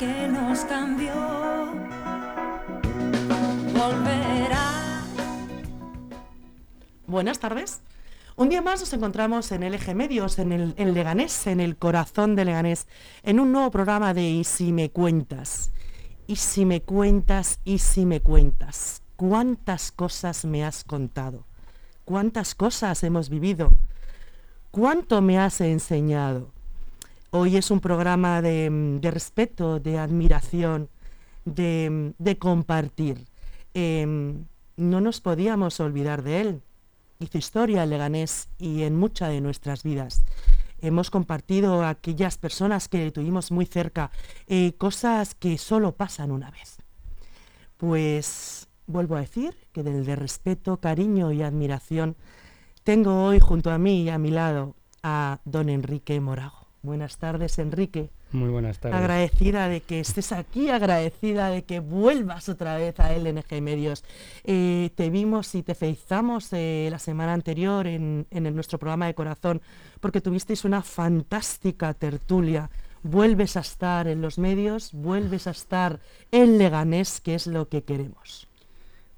nos cambió volverá. Buenas tardes. Un día más nos encontramos en LG Medios, en el en Leganés, en el corazón de Leganés, en un nuevo programa de Y si me cuentas. Y si me cuentas, y si me cuentas. ¿Cuántas cosas me has contado? ¿Cuántas cosas hemos vivido? ¿Cuánto me has enseñado? Hoy es un programa de, de respeto, de admiración, de, de compartir. Em, no nos podíamos olvidar de él. Hizo historia en Leganés y en muchas de nuestras vidas. Hemos compartido aquellas personas que tuvimos muy cerca, eh, cosas que solo pasan una vez. Pues vuelvo a decir que del de respeto, cariño y admiración tengo hoy junto a mí y a mi lado a don Enrique Morago. Buenas tardes, Enrique. Muy buenas tardes. Agradecida de que estés aquí, agradecida de que vuelvas otra vez a LNG Medios. Eh, te vimos y te felicitamos eh, la semana anterior en, en el- nuestro programa de corazón porque tuvisteis una fantástica tertulia. Vuelves a estar en los medios, vuelves a estar en Leganés, que es lo que queremos.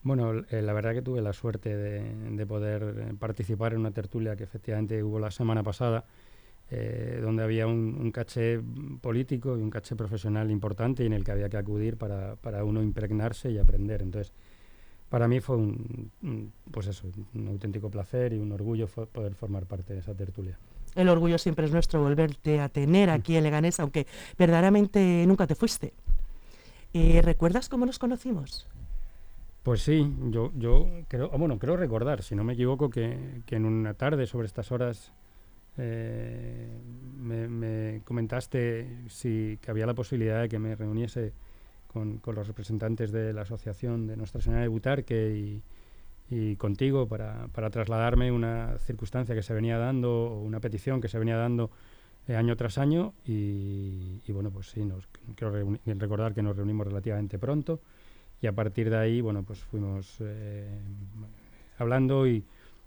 Bueno, eh, la verdad que tuve la suerte de, de poder participar en una tertulia que efectivamente hubo la semana pasada, eh, donde había un, un caché político y un caché profesional importante y en el que había que acudir para, para uno impregnarse y aprender. Entonces, para mí fue un, un, pues eso, un auténtico placer y un orgullo fo- poder formar parte de esa tertulia. El orgullo siempre es nuestro volverte a tener aquí en Leganés, aunque verdaderamente nunca te fuiste. Eh, ¿Recuerdas cómo nos conocimos? Pues sí, yo, yo creo, ah, bueno, creo recordar, si no me equivoco, que, que en una tarde sobre estas horas eh, me, me comentaste si que había la posibilidad de que me reuniese con, los representantes de la asociación de Nuestra Señora de Butarque y, contigo para, trasladarme una circunstancia que se venía dando una petición que se venía dando eh, año tras año y, bueno, pues sí, nos, quiero recordar que nos reunimos relativamente pronto y a partir de ahí, bueno, pues fuimos eh, hablando y,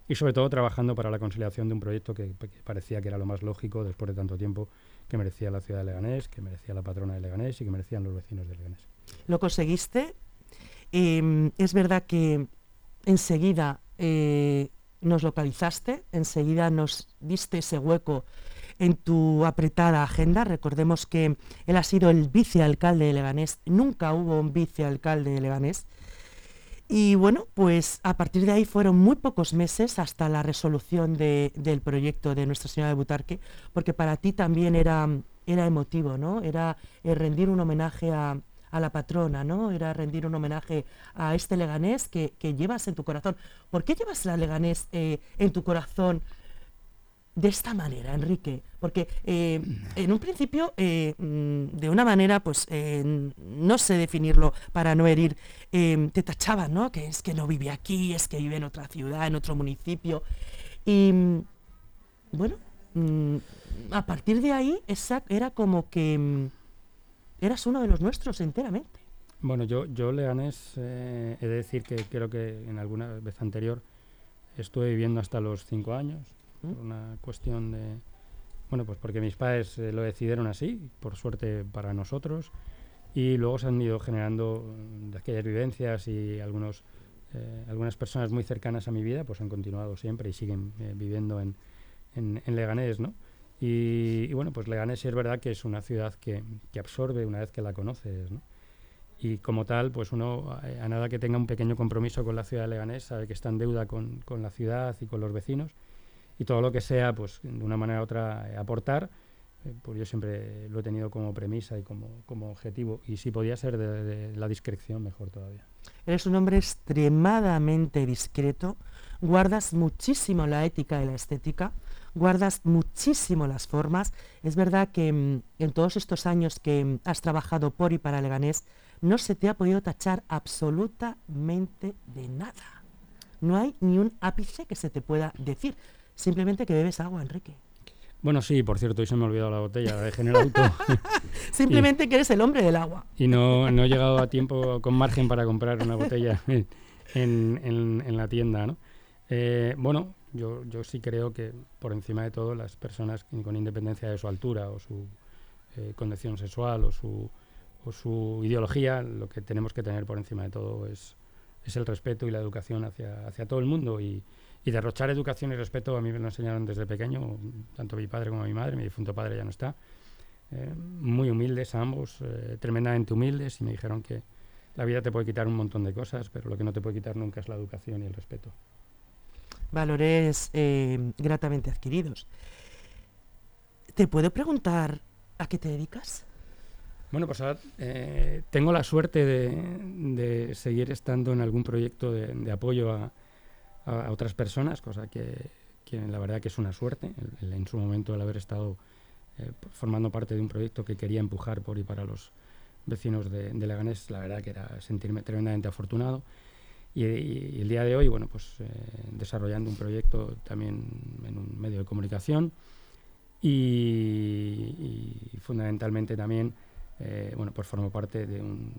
y sobre todo trabajando para la conciliación de un proyecto que, parecía que era lo más lógico después de tanto tiempo que merecía la ciudad de Leganés, que merecía la patrona de Leganés y que merecían los vecinos de Leganés. Lo conseguiste. Eh, es verdad que enseguida eh, nos localizaste, enseguida nos diste ese hueco en tu apretada agenda. Recordemos que él ha sido el vicealcalde de Leganés, nunca hubo un vicealcalde de Leganés. Y bueno, pues a partir de ahí fueron muy pocos meses hasta la resolución de- del proyecto de Nuestra Señora de Butarque, porque para ti también era, era emotivo, ¿no? Era eh, rendir un homenaje a, a la patrona, ¿no? Era rendir un homenaje a este Leganés que, que llevas en tu corazón. ¿Por qué llevas la Leganés eh, en tu corazón de esta manera, Enrique? Porque eh, en un principio, eh, mm, de una manera, pues eh, no sé definirlo para no herir, eh, te tachaban, ¿no? Que es que no vive aquí, es que vive en otra ciudad, en otro municipio. Y mm, bueno, mm, a partir de ahí era como que eras uno de los nuestros enteramente. Bueno, yo, yo Leganés, he de decir que creo que en alguna vez anterior estuve viviendo hasta los cinco años. Por una cuestión de, bueno, pues porque mis padres eh, lo decidieron así, por suerte para nosotros, y luego se han ido generando mm, de aquellas vivencias y algunos, eh, algunas personas muy cercanas a mi vida, pues han continuado siempre y siguen eh, viviendo en, en, en Leganés, ¿no? Y, y bueno, pues Leganés es verdad que es una ciudad que, que absorbe una vez que la conoces, ¿no? y como tal, pues uno, eh, a nada que tenga un pequeño compromiso con la ciudad de Leganés, sabe que está en deuda con, con la ciudad y con los vecinos, y todo lo que sea, pues de una manera u otra, eh, aportar, eh, pues yo siempre lo he tenido como premisa y como, como objetivo, y si podía ser de, la discreción, mejor todavía. Eres un hombre extremadamente discreto, guardas muchísimo la ética y la estética, guardas muchísimo las formas. Es verdad que mm, en todos estos años que mm, has trabajado por y para Leganés, no se te ha podido tachar absolutamente de nada. No hay ni un ápice que se te pueda decir. Simplemente que bebes agua, Enrique. Bueno, sí, por cierto, hoy se me ha olvidado la botella, la dejé en el auto Simplemente que eres el hombre del agua. y no, no he llegado a tiempo con margen para comprar una botella en, en- en la tienda, ¿no? Eh, bueno, yo, yo sí creo que por encima de todo las personas con independencia de su altura o su eh, condición sexual o su, o su ideología, lo que tenemos que tener por encima de todo es, es el respeto y la educación hacia, hacia todo el mundo. Y, y derrochar educación y respeto a mí me lo enseñaron desde pequeño, tanto mi padre como mi madre, mi difunto padre ya no está. Eh, muy humildes ambos, eh, tremendamente humildes, y me dijeron que la vida te puede quitar un montón de cosas, pero lo que no te puede quitar nunca es la educación y el respeto. Valores eh, gratamente adquiridos. ¿Te puedo preguntar a qué te dedicas? Bueno, pues ahora tengo la suerte de, de, seguir estando en algún proyecto de, de apoyo a, a, otras personas, cosa que, que, la verdad que es una suerte. El, el, en su momento el haber estado eh, formando parte de un proyecto que quería empujar por y para los vecinos de, de Leganés, la verdad que era sentirme tremendamente afortunado. Y, y, y el día de hoy, bueno, pues eh, desarrollando un proyecto también en un medio de comunicación y, y fundamentalmente también, eh, bueno, pues formo parte de un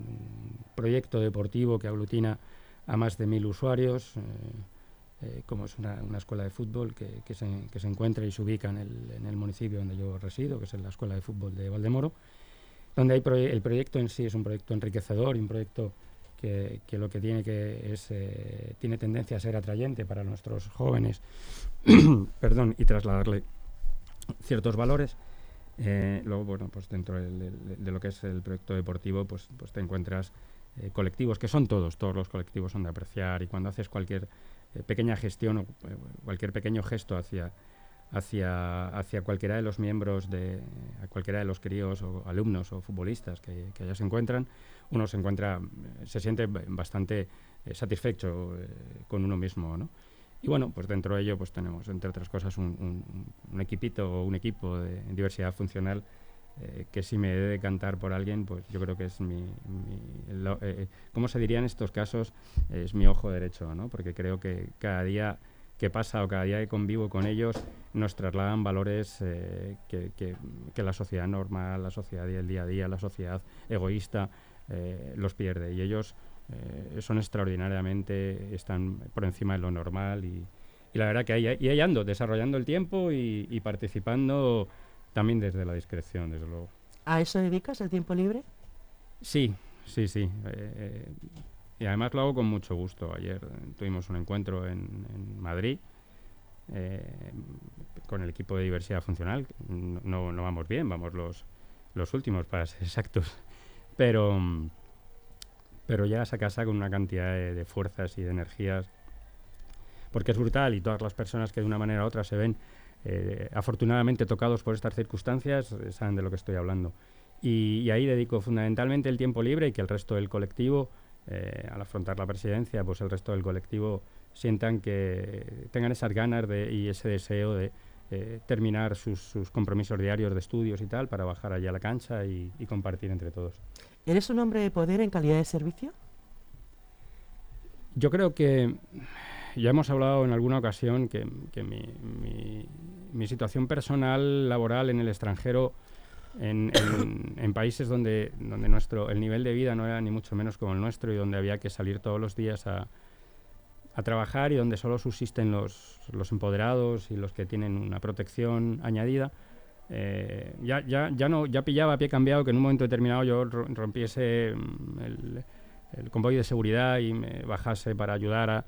proyecto deportivo que aglutina a más de mil usuarios. Eh, como es una, una, escuela de fútbol que, que, se, que, se, encuentra y se ubica en el, en el, municipio donde yo resido, que es la Escuela de Fútbol de Valdemoro, donde hay proye el proyecto en sí es un proyecto enriquecedor y un proyecto que, que lo que tiene que es eh, tiene tendencia a ser atrayente para nuestros jóvenes perdón y trasladarle ciertos valores. Eh, luego bueno pues dentro de, de, de, lo que es el proyecto deportivo pues pues te encuentras eh, colectivos que son todos todos los colectivos son de apreciar y cuando haces cualquier eh, pequeña gestión o eh, cualquier pequeño gesto hacia, hacia, hacia cualquiera de los miembros de a cualquiera de los críos o alumnos o futbolistas que, que allá se encuentran, uno se encuentra, se siente bastante eh, satisfecho eh, con uno mismo, ¿no? Y bueno, pues dentro de ello pues tenemos, entre otras cosas, un, un, un equipito o un equipo de diversidad funcional eh, que si me he de cantar por alguien, pues yo creo que es mi, mi lo, eh, eh, ¿cómo se diría en estos casos? Es mi ojo derecho, ¿no? Porque creo que cada día que pasa o cada día que convivo con ellos nos trasladan valores eh, que, que, que, la sociedad normal, la sociedad del día a día, la sociedad egoísta eh, los pierde y ellos eh, son extraordinariamente, están por encima de lo normal y, y la verdad que ahí, ahí ando, desarrollando el tiempo y, y participando también desde la discreción, desde luego. ¿A eso dedicas el tiempo libre? Sí, sí, sí. Eh, y además lo hago con mucho gusto. Ayer tuvimos un encuentro en, en Madrid eh, con el equipo de diversidad funcional. No, no vamos bien, vamos los, los últimos para ser exactos. Pero, pero llegas a casa con una cantidad de, de fuerzas y de energías porque es brutal y todas las personas que de una manera u otra se ven eh, afortunadamente tocados por estas circunstancias eh, saben de lo que estoy hablando. Y, y, ahí dedico fundamentalmente el tiempo libre y que el resto del colectivo, eh, al afrontar la presidencia, pues el resto del colectivo sientan que tengan esas ganas de, y ese deseo de eh, terminar sus, sus, compromisos diarios de estudios y tal para bajar allá a la cancha y, y compartir entre todos. ¿Eres un hombre de poder en calidad de servicio? Yo creo que ya hemos hablado en alguna ocasión que, que mi, mi, mi, situación personal, laboral en el extranjero, en, en, en, países donde, donde nuestro, el nivel de vida no era ni mucho menos como el nuestro y donde había que salir todos los días a, a trabajar y donde solo subsisten los, los empoderados y los que tienen una protección añadida, eh, ya, ya, ya, no, ya pillaba a pie cambiado que en un momento determinado yo rompiese mm, el, el convoy de seguridad y me bajase para ayudar a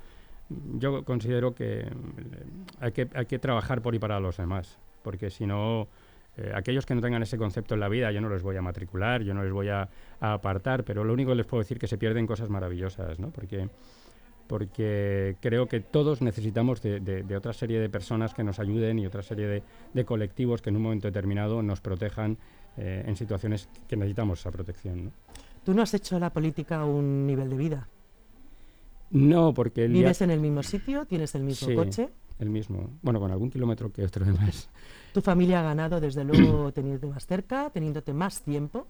yo considero que mm, hay que, hay que trabajar por y para los demás, porque si no, eh, aquellos que no tengan ese concepto en la vida, yo no les voy a matricular, yo no les voy a, a, apartar, pero lo único que les puedo decir es que se pierden cosas maravillosas, ¿no? Porque, porque creo que todos necesitamos de, de, de, otra serie de personas que nos ayuden y otra serie de, de colectivos que en un momento determinado nos protejan eh, en situaciones que necesitamos esa protección, ¿no? Tú no has hecho la política un nivel de vida. No, porque... El ¿Vives en el mismo sitio? ¿Tienes el mismo sí, coche? el mismo. Bueno, con algún kilómetro que otro de más. ¿Tu familia ha ganado, desde luego, teniéndote más cerca, teniéndote más tiempo?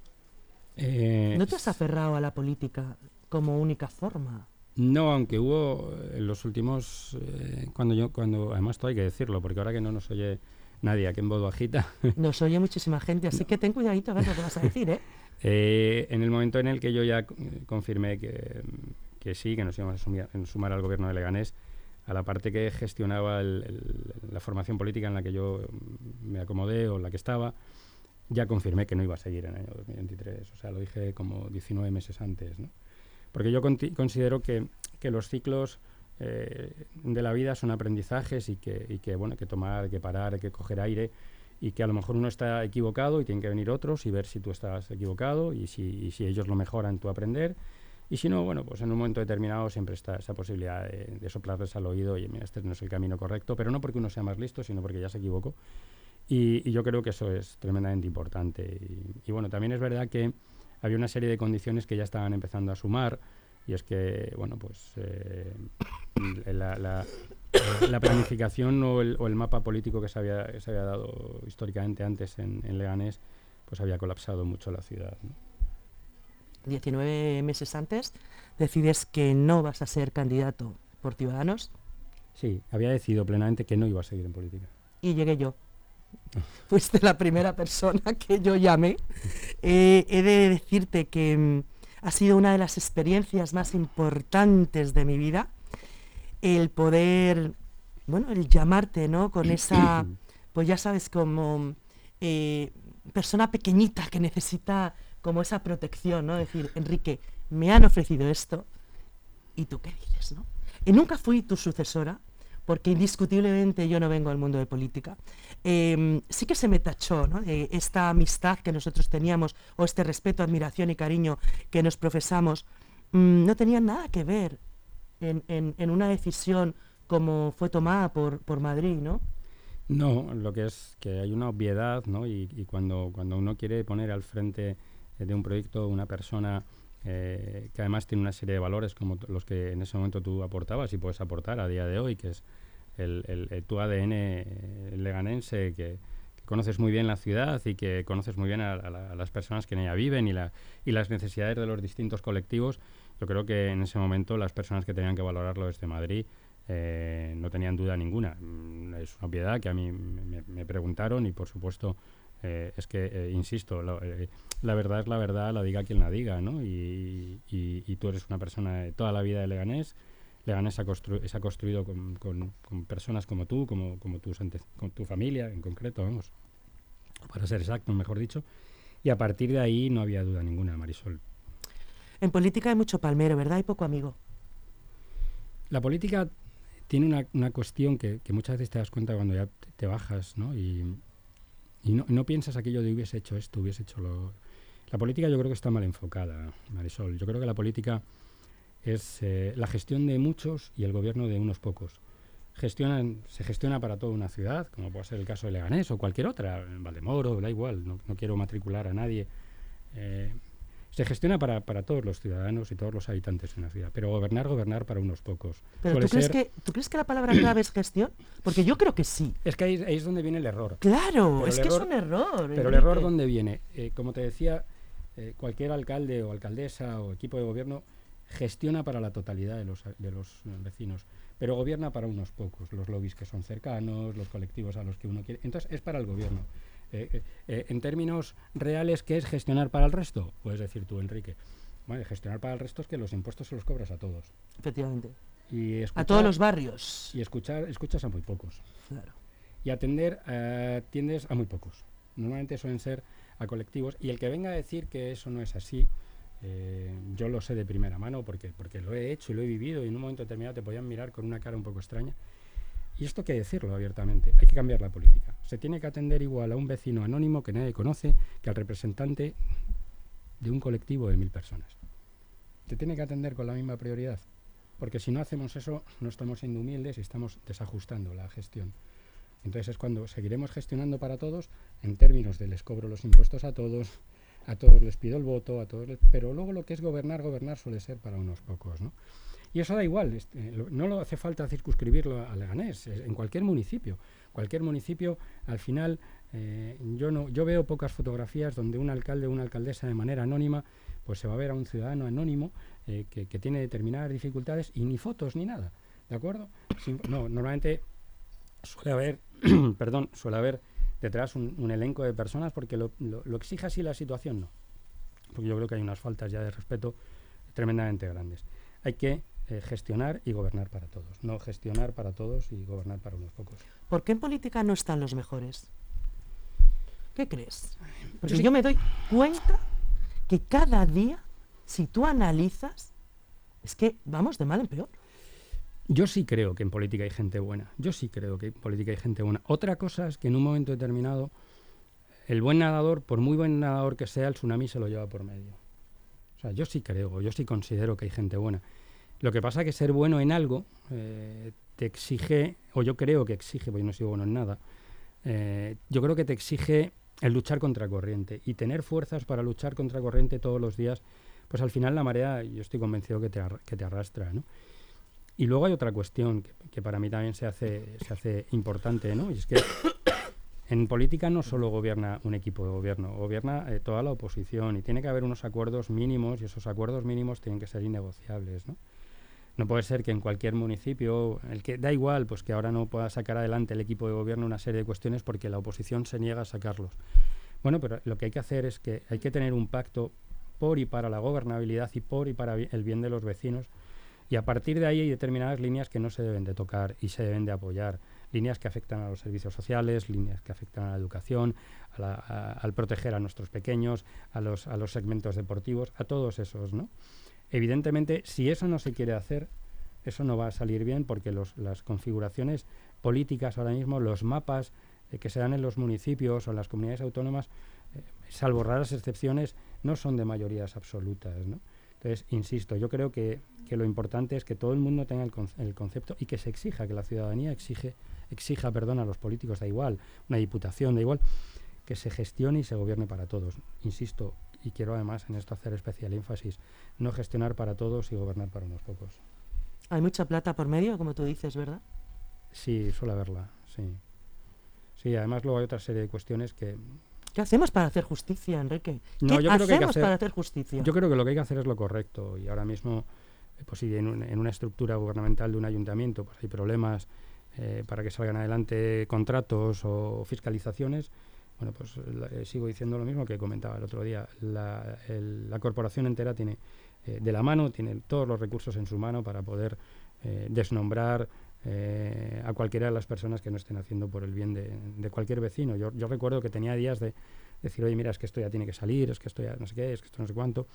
Eh, ¿No te has aferrado a la política como única forma? No, aunque hubo en los últimos... Eh, cuando yo... cuando Además, esto hay que decirlo, porque ahora que no nos oye nadie aquí en voz bajita... Nos oye muchísima gente, así que ten cuidadito a ver lo que vas a decir, ¿eh? eh en el momento en el que yo ya confirmé que que sí, que nos íbamos a sumir, a sumar al gobierno de Leganés, a la parte que gestionaba el, el, la formación política en la que yo me acomodé o en la que estaba, ya confirmé que no iba a seguir en el año 2023. O sea, lo dije como 19 meses antes, ¿no? Porque yo considero que, que, los ciclos eh, de la vida son aprendizajes y que, y que, bueno, hay que tomar, hay que parar, hay que coger aire y que a lo mejor uno está equivocado y tienen que venir otros y ver si tú estás equivocado y si, y si ellos lo mejoran, tú aprender. Y si no, bueno, pues en un momento determinado siempre está esa posibilidad de, soplarles al oído, y mira, este no es el camino correcto, pero no porque uno sea más listo, sino porque ya se equivocó. Y, yo creo que eso es tremendamente importante. Y, bueno, también es verdad que había una serie de condiciones que ya estaban empezando a sumar, y es que, bueno, pues eh, la, la, la, planificación o el, o el, mapa político que se había, dado históricamente antes en, en Leganés, pues había colapsado mucho la ciudad. 19 meses antes, decides que no vas a ser candidato por Ciudadanos. Sí, había decidido plenamente que no iba a seguir en política. Y llegué yo. Fuiste la primera persona que yo llamé. Eh, he de decirte que mm, ha sido una de las experiencias más importantes de mi vida el poder, bueno, el llamarte, ¿no? Con esa, pues ya sabes, como eh, persona pequeñita que necesita como esa protección, ¿no? Decir, Enrique, me han ofrecido esto, ¿y tú qué dices, no? Y nunca fui tu sucesora, porque indiscutiblemente yo no vengo del mundo de política. Eh, sí que se me tachó ¿no? eh, esta amistad que nosotros teníamos, o este respeto, admiración y cariño que nos profesamos, mmm, no tenía nada que ver en, una decisión como fue tomada por, por Madrid, ¿no? No, lo que es que hay una obviedad, ¿no? Y, y cuando, cuando uno quiere poner al frente de un proyecto una persona eh, que además tiene una serie de valores como los que en ese momento tú aportabas y puedes aportar a día de hoy, que es el, el tu ADN eh, leganense, que, conoces muy bien la ciudad y que conoces muy bien a, a, la, a, las personas que en ella viven y, la, y las necesidades de los distintos colectivos. Yo creo que en ese momento las personas que tenían que valorarlo desde Madrid eh, no tenían duda ninguna. Mm, es una obviedad que a mí me, me preguntaron y por supuesto eh, es que, eh, insisto, eh, la verdad es la verdad, la diga quien la diga, ¿no? Y, y, y, tú eres una persona de toda la vida de Leganés. Leganés se ha, constru se ha construido con, con, con, personas como tú, como, como tus con tu familia en concreto, vamos, para ser exacto, mejor dicho. Y a partir de ahí no había duda ninguna, Marisol. En política hay mucho palmero, ¿verdad? Hay poco amigo. La política tiene una, una cuestión que, que, muchas veces te das cuenta cuando ya te, te bajas, ¿no? Y, y no, no, piensas aquello de hubiese hecho esto, hubiese hecho lo... La política yo creo que está mal enfocada, Marisol. Yo creo que la política es eh, la gestión de muchos y el gobierno de unos pocos. Gestionan, se gestiona para toda una ciudad, como puede ser el caso de Leganés o cualquier otra, Valdemoro, da igual, no, no quiero matricular a nadie. Eh, se gestiona para, para, todos los ciudadanos y todos los habitantes de una ciudad, pero gobernar, gobernar para unos pocos. ¿Pero tú crees, que, tú crees que la palabra clave es gestión? Porque yo creo que sí. Es que ahí, ahí es donde viene el error. Claro, pero es que error, es un error. Pero el error dónde viene? Eh, como te decía, eh, cualquier alcalde o alcaldesa o equipo de gobierno gestiona para la totalidad de los, de los vecinos, pero gobierna para unos pocos, los lobbies que son cercanos, los colectivos a los que uno quiere. Entonces es para el gobierno. Eh, eh, en términos reales, ¿qué es gestionar para el resto? Puedes decir tú, Enrique. Bueno, gestionar para el resto es que los impuestos se los cobras a todos. Efectivamente. Y escuchar, a todos los barrios. Y escuchar, escuchas a muy pocos. Claro. Y atender, tiendes a muy pocos. Normalmente suelen ser a colectivos. Y el que venga a decir que eso no es así, eh, yo lo sé de primera mano porque, porque lo he hecho y lo he vivido y en un momento determinado te podían mirar con una cara un poco extraña. Y esto hay que decirlo abiertamente, hay que cambiar la política. Se tiene que atender igual a un vecino anónimo que nadie conoce que al representante de un colectivo de mil personas. Se tiene que atender con la misma prioridad, porque si no hacemos eso no estamos siendo humildes y estamos desajustando la gestión. Entonces es cuando seguiremos gestionando para todos en términos de les cobro los impuestos a todos, a todos les pido el voto, a todos les, pero luego lo que es gobernar, gobernar suele ser para unos pocos, ¿no? Y eso da igual, este, no lo hace falta circunscribirlo a Leganés, en cualquier municipio. Cualquier municipio, al final, eh, yo, no, yo veo pocas fotografías donde un alcalde o una alcaldesa de manera anónima, pues se va a ver a un ciudadano anónimo eh, que, que, tiene determinadas dificultades y ni fotos ni nada, ¿de acuerdo? No, normalmente suele haber, perdón, suele haber detrás un, elenco de personas porque lo, lo exige así la situación, no. Porque yo creo que hay unas faltas ya de respeto tremendamente grandes. Hay que eh, gestionar y gobernar para todos, no gestionar para todos y gobernar para unos pocos. ¿Por qué en política no están los mejores? ¿Qué crees? Porque yo me doy cuenta que cada día, si tú analizas, es que vamos de mal en peor. Yo sí creo que en política hay gente buena. Yo sí creo que en política hay gente buena. Otra cosa es que en un momento determinado, el buen nadador, por muy buen nadador que sea, el tsunami se lo lleva por medio. O sea, yo sí creo, yo sí considero que hay gente buena. Lo que pasa es que ser bueno en algo eh, te exige, o yo creo que exige, porque yo no soy bueno en nada, eh, yo creo que te exige el luchar contra corriente y tener fuerzas para luchar contra corriente todos los días, pues al final la marea, yo estoy convencido que te, que te arrastra, ¿no? Y luego hay otra cuestión que, para mí también se hace, se hace importante, ¿no? Y es que en política no solo gobierna un equipo de gobierno, gobierna eh, toda la oposición y tiene que haber unos acuerdos mínimos y esos acuerdos mínimos tienen que ser innegociables, ¿no? No puede ser que en cualquier municipio, el que da igual, pues que ahora no pueda sacar adelante el equipo de gobierno una serie de cuestiones porque la oposición se niega a sacarlos. Bueno, pero lo que hay que hacer es que hay que tener un pacto por y para la gobernabilidad y por y para el bien de los vecinos y a partir de ahí hay determinadas líneas que no se deben de tocar y se deben de apoyar. Líneas que afectan a los servicios sociales, líneas que afectan a la educación, al proteger a nuestros pequeños, a los, a los segmentos deportivos, a todos esos, ¿no? Evidentemente, si eso no se quiere hacer, eso no va a salir bien porque las configuraciones políticas ahora mismo, los mapas eh, que se dan en los municipios o en las comunidades autónomas, eh, salvo raras excepciones, no son de mayorías absolutas, ¿no? Entonces, insisto, yo creo que, lo importante es que todo el mundo tenga el, concepto y que se exija, que la ciudadanía exige, exija perdón, a los políticos, da igual, una diputación, da igual, que se gestione y se gobierne para todos. Insisto, y quiero además en esto hacer especial énfasis, no gestionar para todos y gobernar para unos pocos. Hay mucha plata por medio, como tú dices, ¿verdad? Sí, suele haberla, sí. Sí, además luego hay otra serie de cuestiones que, ¿Qué hacemos para hacer justicia, Enrique? ¿Qué hacemos para hacer justicia? Yo creo que lo que hay que hacer es lo correcto y ahora mismo, eh, pues si en, en, una estructura gubernamental de un ayuntamiento pues hay problemas eh, para que salgan adelante contratos o fiscalizaciones, bueno, pues eh, sigo diciendo lo mismo que comentaba el otro día. La, la corporación entera tiene de la mano, tiene todos los recursos en su mano para poder desnombrar eh, a cualquiera de las personas que no estén haciendo por el bien de, cualquier vecino. Yo, recuerdo que tenía días de decir, oye, mira, es que esto ya tiene que salir, es que esto ya no sé qué, es que esto no sé cuánto.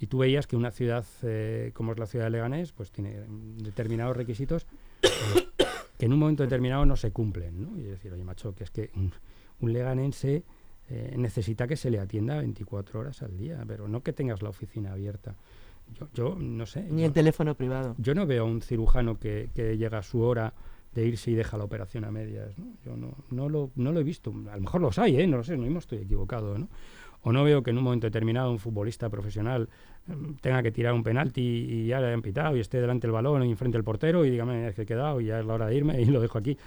Y tú veías que una ciudad eh, como es la ciudad de Leganés, pues tiene determinados requisitos que en un momento determinado no se cumplen. ¿no? Y decir, oye, macho, que es que un, leganense eh, necesita que se le atienda 24 horas al día, pero no que tengas la oficina abierta. Yo, no sé. Ni el teléfono privado. Yo no veo a un cirujano que, llega a su hora de irse y deja la operación a medias. ¿no? Yo no, no, lo, no lo he visto. A lo mejor los hay, ¿eh? no lo sé, no mismo estoy equivocado. ¿no? O no veo que en un momento determinado un futbolista profesional em, tenga que tirar un penalti y ya le hayan pitado y esté delante del balón y enfrente del portero y dígame que he quedado y ya es la hora de irme y lo dejo aquí.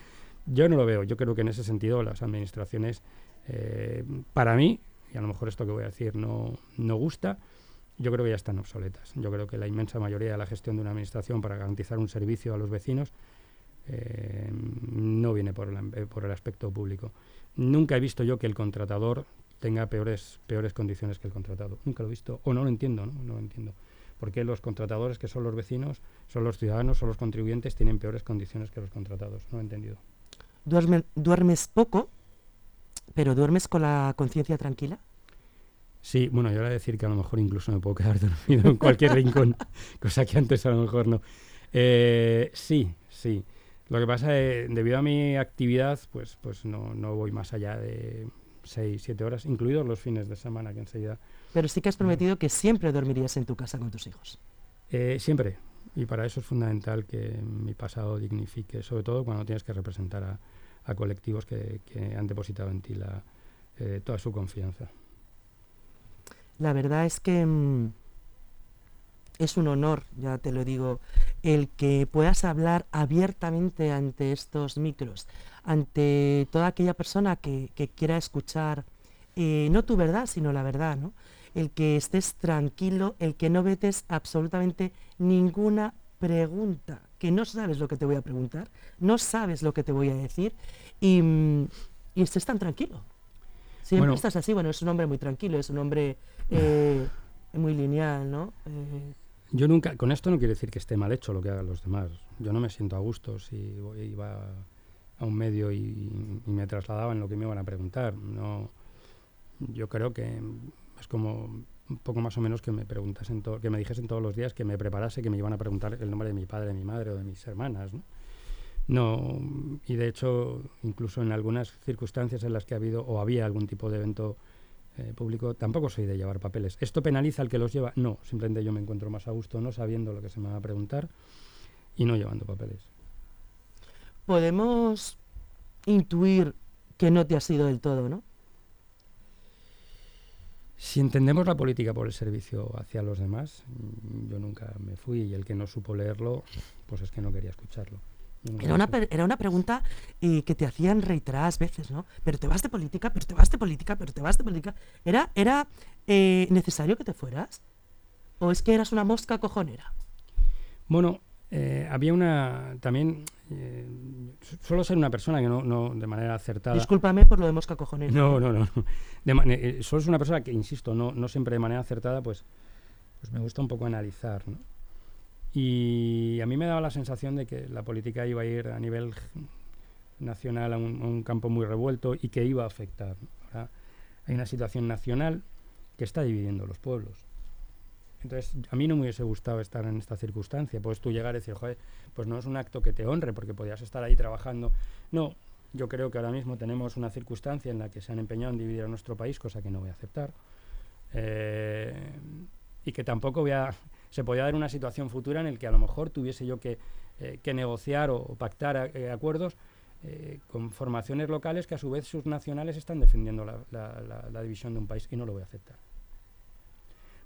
Yo no lo veo. Yo creo que en ese sentido las administraciones, eh, para mí, y a lo mejor esto que voy a decir no, no gusta, yo creo que ya están obsoletas. Yo creo que la inmensa mayoría de la gestión de una administración para garantizar un servicio a los vecinos eh, no viene por el, eh, por el aspecto público. Nunca he visto yo que el contratador tenga peores, condiciones que el contratado. Nunca lo he visto, o no lo entiendo, ¿no? No lo entiendo. Porque los contratadores, que son los vecinos, son los ciudadanos, son los contribuyentes, tienen peores condiciones que los contratados. No lo he entendido. duermes poco, pero duermes con la conciencia tranquila. Sí, bueno, yo voy a decir que a lo mejor incluso me puedo quedar dormido en cualquier rincón, cosa que antes a lo mejor no. Eh, sí, sí. Lo que pasa es, debido a mi actividad, pues, pues no, no voy más allá de 6, 7 horas, incluidos los fines de semana que enseguida. Pero sí que has prometido que siempre dormirías en tu casa con tus hijos. Eh, siempre. Y para eso es fundamental que mi pasado dignifique, sobre todo cuando tienes que representar a, colectivos que, han depositado en ti la, eh, toda su confianza. La verdad es que mm, es un honor, ya te lo digo, el que puedas hablar abiertamente ante estos micros, ante toda aquella persona que, quiera escuchar, eh, no tu verdad, sino la verdad, ¿no? El que estés tranquilo, el que no vetes absolutamente ninguna pregunta, que no sabes lo que te voy a preguntar, no sabes lo que te voy a decir y, mm, y estés tan tranquilo. Siempre estás así, bueno, es un hombre muy tranquilo, es un hombre eh, muy lineal, ¿no? Eh, yo nunca, con esto no quiere decir que esté mal hecho lo que hagan los demás. Yo no me siento a gusto si iba a un medio y, me trasladaban lo que me iban a preguntar. No, yo creo que es como un poco más o menos que me preguntasen que me dijesen todos los días que me preparase que me iban a preguntar el nombre de mi padre, de mi madre o de mis hermanas, ¿no? No, y de hecho, incluso en algunas circunstancias en las que ha habido o había algún tipo de evento eh, público, tampoco soy de llevar papeles. ¿Esto penaliza al que los lleva? No, simplemente yo me encuentro más a gusto no sabiendo lo que se me va a preguntar y no llevando papeles. Podemos intuir que no te ha sido del todo, ¿no? Si entendemos la política por el servicio hacia los demás, mm, yo nunca me fui y el que no supo leerlo, pues es que no quería escucharlo. Era una, era una pregunta eh, que te hacían reiteradas veces, ¿no? Pero te vas de política, pero te vas de política, pero te vas de política. ¿Era, era eh, necesario que te fueras? ¿O es que eras una mosca cojonera? Bueno, eh, había una también solo ser una persona que no, no, de manera acertada discúlpame por lo de mosca cojonera no no no, solo es una persona que insisto no, no siempre de manera acertada pues pues me gusta un poco analizar ¿no? Y a mí me daba la sensación de que la política iba a ir a nivel nacional a un, campo muy revuelto y que iba a afectar hay una situación nacional que está dividiendo los pueblos entonces, a mí no me hubiese gustado estar en esta circunstancia. Puedes tú llegar y decir, joder, pues no es un acto que te honre porque podías estar ahí trabajando. No, yo creo que ahora mismo tenemos una circunstancia en la que se han empeñado en dividir a nuestro país, cosa que no voy a aceptar. Eh, y que tampoco voy a, se podía dar una situación futura en la que a lo mejor tuviese yo que, eh, negociar o, pactar eh, acuerdos con formaciones locales que a su vez sus nacionales están defendiendo la división de un país y no lo voy a aceptar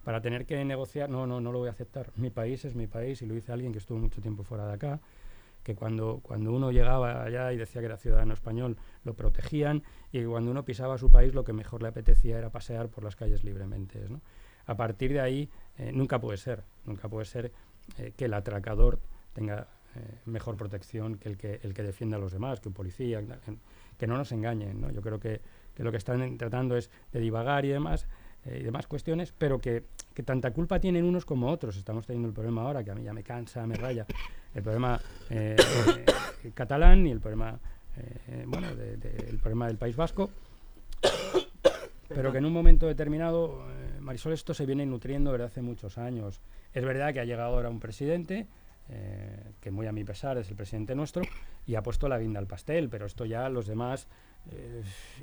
para tener que negociar, no, no, no lo voy a aceptar. Mi país es mi país y lo dice alguien que estuvo mucho tiempo fuera de acá, que cuando, cuando uno llegaba allá y decía que era ciudadano español, lo protegían y cuando uno pisaba su país lo que mejor le apetecía era pasear por las calles libremente. A partir de ahí, eh, nunca puede ser, nunca puede ser eh, que el atracador tenga eh, mejor protección que el que, el que defienda a los demás, que un policía, que, no nos engañen. ¿no? Yo creo que, que lo que están tratando es de divagar y demás y demás cuestiones, pero que, que, tanta culpa tienen unos como otros. Estamos teniendo el problema ahora, que a mí ya me cansa, me raya, el problema catalán y el problema, bueno, el problema del País Vasco, pero que en un momento determinado, Marisol, esto se viene nutriendo desde hace muchos años. Es verdad que ha llegado ahora un presidente, que muy a mi pesar es el presidente nuestro, y ha puesto la guinda al pastel, pero esto ya los demás...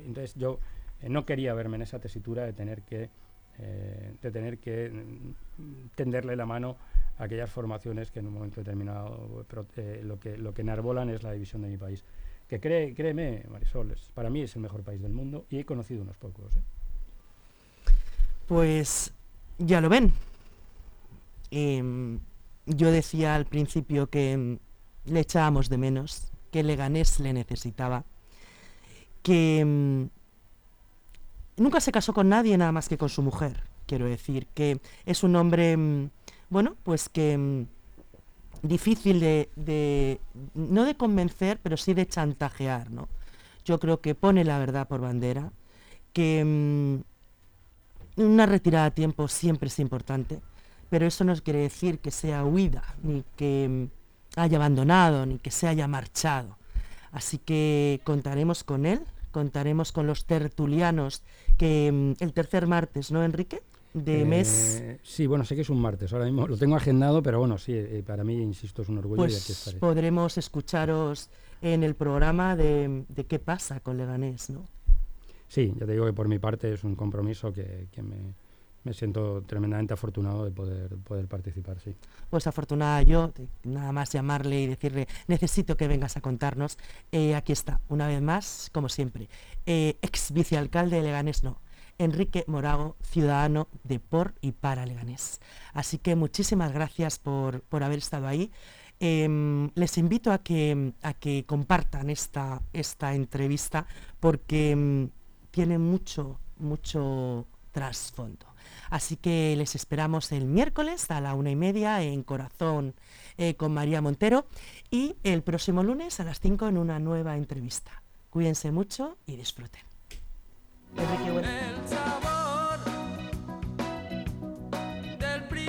entonces yo eh, no quería verme en esa tesitura de tener que, eh, tener que mm, tenderle la mano a aquellas formaciones que en un momento determinado eh, lo, que, lo que enarbolan es la división de mi país. Que cree, créeme, Marisol, para mí es el mejor país del mundo y he conocido unos pocos. Pues ya lo ven. Em, yo decía al principio que em, le echábamos de menos, que Leganés le necesitaba, que em, nunca se casó con nadie nada más que con su mujer. Quiero decir que es un hombre, bueno, pues que difícil de, no de convencer, pero sí de chantajear, ¿no? Yo creo que pone la verdad por bandera, que una retirada a tiempo siempre es importante, pero eso no quiere decir que sea huida, ni que haya abandonado, ni que se haya marchado. Así que contaremos con él, contaremos con los tertulianos que mm, el tercer martes, ¿no, Enrique? De eh, mes. Sí, bueno, sé que es un martes, ahora mismo lo tengo agendado, pero bueno, sí, eh, para mí, insisto, es un orgullo pues y. Podremos escucharos en el programa de, qué pasa con Leganés, ¿no? Sí, ya te digo que por mi parte es un compromiso que, que me, me siento tremendamente afortunado de poder, poder participar, sí. Pues afortunada yo, nada más llamarle y decirle, necesito que vengas a contarnos. Eh, aquí está, una vez más, como siempre, eh, ex vicealcalde de Leganés, no, Enrique Morago, ciudadano de por y para Leganés. Así que muchísimas gracias por, haber estado ahí. Em, les invito a que, a que compartan esta, esta entrevista porque em, tiene mucho, mucho trasfondo. Así que les esperamos el miércoles a la una y media en Corazón eh, con María Montero y el próximo lunes a las cinco en una nueva entrevista. Cuídense mucho y disfruten.